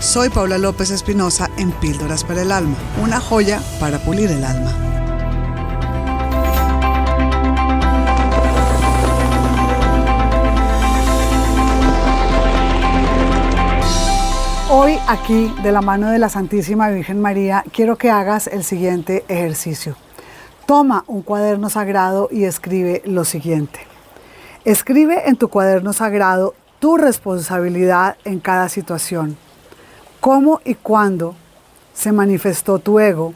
Soy Paula López Espinosa en Píldoras para el Alma, una joya para pulir el alma. Hoy aquí, de la mano de la Santísima Virgen María, quiero que hagas el siguiente ejercicio. Toma un cuaderno sagrado y escribe lo siguiente. Escribe en tu cuaderno sagrado tu responsabilidad en cada situación. Cómo y cuándo se manifestó tu ego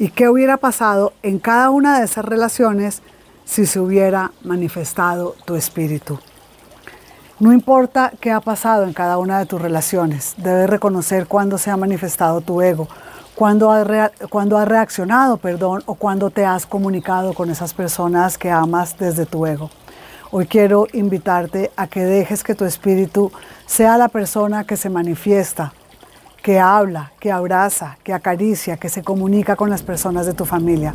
y qué hubiera pasado en cada una de esas relaciones si se hubiera manifestado tu espíritu. No importa qué ha pasado en cada una de tus relaciones, debes reconocer cuándo se ha manifestado tu ego, cuándo ha, ha reaccionado, perdón, o cuándo te has comunicado con esas personas que amas desde tu ego. Hoy quiero invitarte a que dejes que tu espíritu sea la persona que se manifiesta, que habla, que abraza, que acaricia, que se comunica con las personas de tu familia.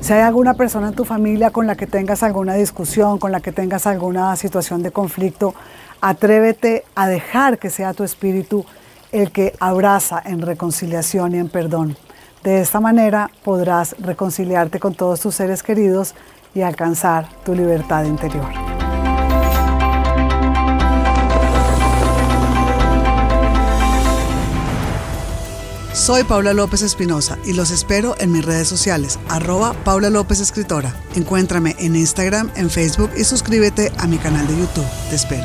Si hay alguna persona en tu familia con la que tengas alguna discusión, con la que tengas alguna situación de conflicto, atrévete a dejar que sea tu espíritu el que abraza en reconciliación y en perdón. De esta manera podrás reconciliarte con todos tus seres queridos y alcanzar tu libertad interior. Soy Paula López Espinosa y los espero en mis redes sociales, arroba Paula López Escritora. Encuéntrame en Instagram, en Facebook y suscríbete a mi canal de YouTube. Te espero.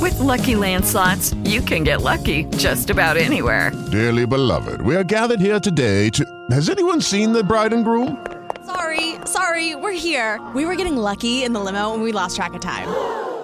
With Lucky Land slots, you can get lucky just about anywhere. Dearly beloved, we are gathered here today to... Has anyone seen the bride and groom? Sorry, sorry, we're here. We were getting lucky in the limo and we lost track of time.